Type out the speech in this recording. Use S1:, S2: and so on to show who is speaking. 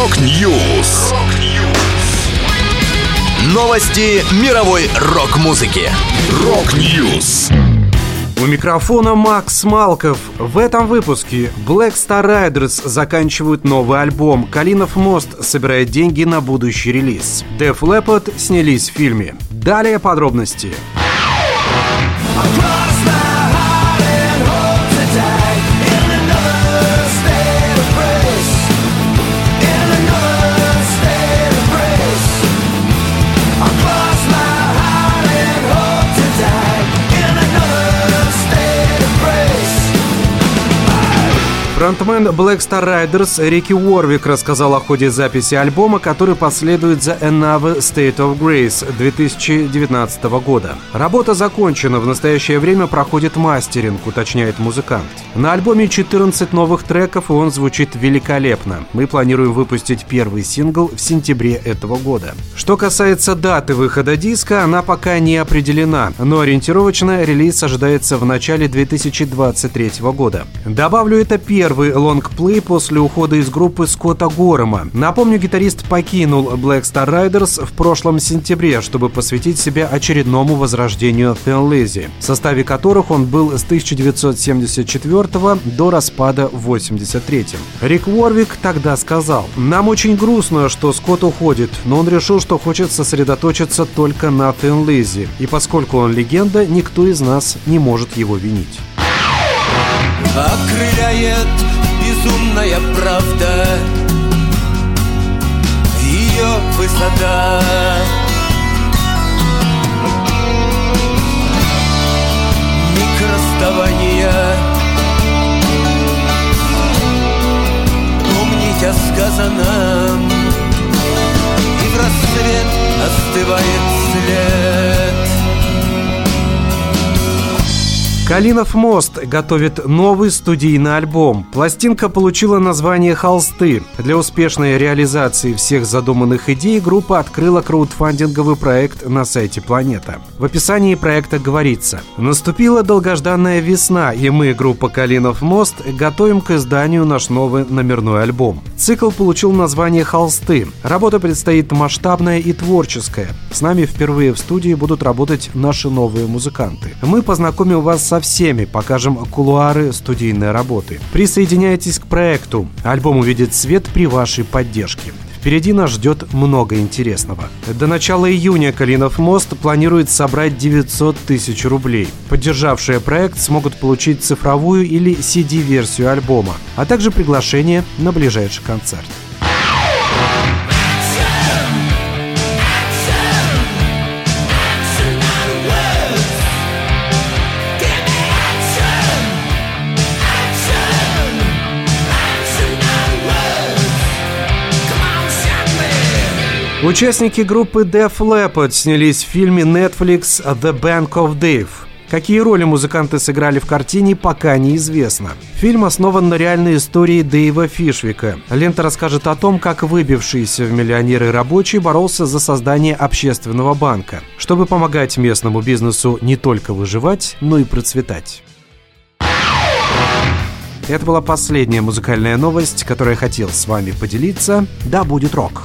S1: Rock News. Новости мировой рок-музыки. Rock News.
S2: У микрофона Макс Малков. В этом выпуске Black Star Riders заканчивают новый альбом. Калинов мост собирает деньги на будущий релиз. Def Leppard снялись в фильме. Далее подробности. Фронтмен Black Star Riders Рики Уорвик рассказал о ходе записи альбома, который последует за Another State of Grace 2019 года. Работа закончена, в настоящее время проходит мастеринг, уточняет музыкант. На альбоме 14 новых треков, и он звучит великолепно. Мы планируем выпустить первый сингл в сентябре этого года. Что касается даты выхода диска, она пока не определена, но ориентировочно релиз ожидается в начале 2023 года. Добавлю, это первый первый лонгплей после ухода из группы Скотта Горема. Напомню, гитарист покинул Black Star Riders в прошлом сентябре, чтобы посвятить себя очередному возрождению Thin Lizzy, в составе которых он был с 1974 до распада в 83 Рик Уорвик тогда сказал, «Нам очень грустно, что Скотт уходит, но он решил, что хочет сосредоточиться только на Thin Lizzy, и поскольку он легенда, никто из нас не может его винить».
S3: Окрыляет безумная правда. Ее высота. Миг расставания Помнить о сказанном
S2: Калинов мост готовит новый студийный альбом. Пластинка получила название «Холсты». Для успешной реализации всех задуманных идей группа открыла краудфандинговый проект на сайте «Планета». В описании проекта говорится «Наступила долгожданная весна, и мы, группа «Калинов мост», готовим к изданию наш новый номерной альбом». Цикл получил название «Холсты». Работа предстоит масштабная и творческая. С нами впервые в студии будут работать наши новые музыканты. Мы познакомим вас со всеми, покажем кулуары студийной работы. Присоединяйтесь к проекту. Альбом увидит свет при вашей поддержке. Впереди нас ждет много интересного. До начала июня Калинов мост планирует собрать 900 тысяч рублей. Поддержавшие проект смогут получить цифровую или CD-версию альбома, а также приглашение на ближайший концерт. Участники группы Def Leppard снялись в фильме Netflix «The Bank of Dave». Какие роли музыканты сыграли в картине, пока неизвестно. Фильм основан на реальной истории Дэйва Фишвика. Лента расскажет о том, как выбившийся в миллионеры рабочий боролся за создание общественного банка, чтобы помогать местному бизнесу не только выживать, но и процветать. Это была последняя музыкальная новость, которую я хотел с вами поделиться. Да, будет рок.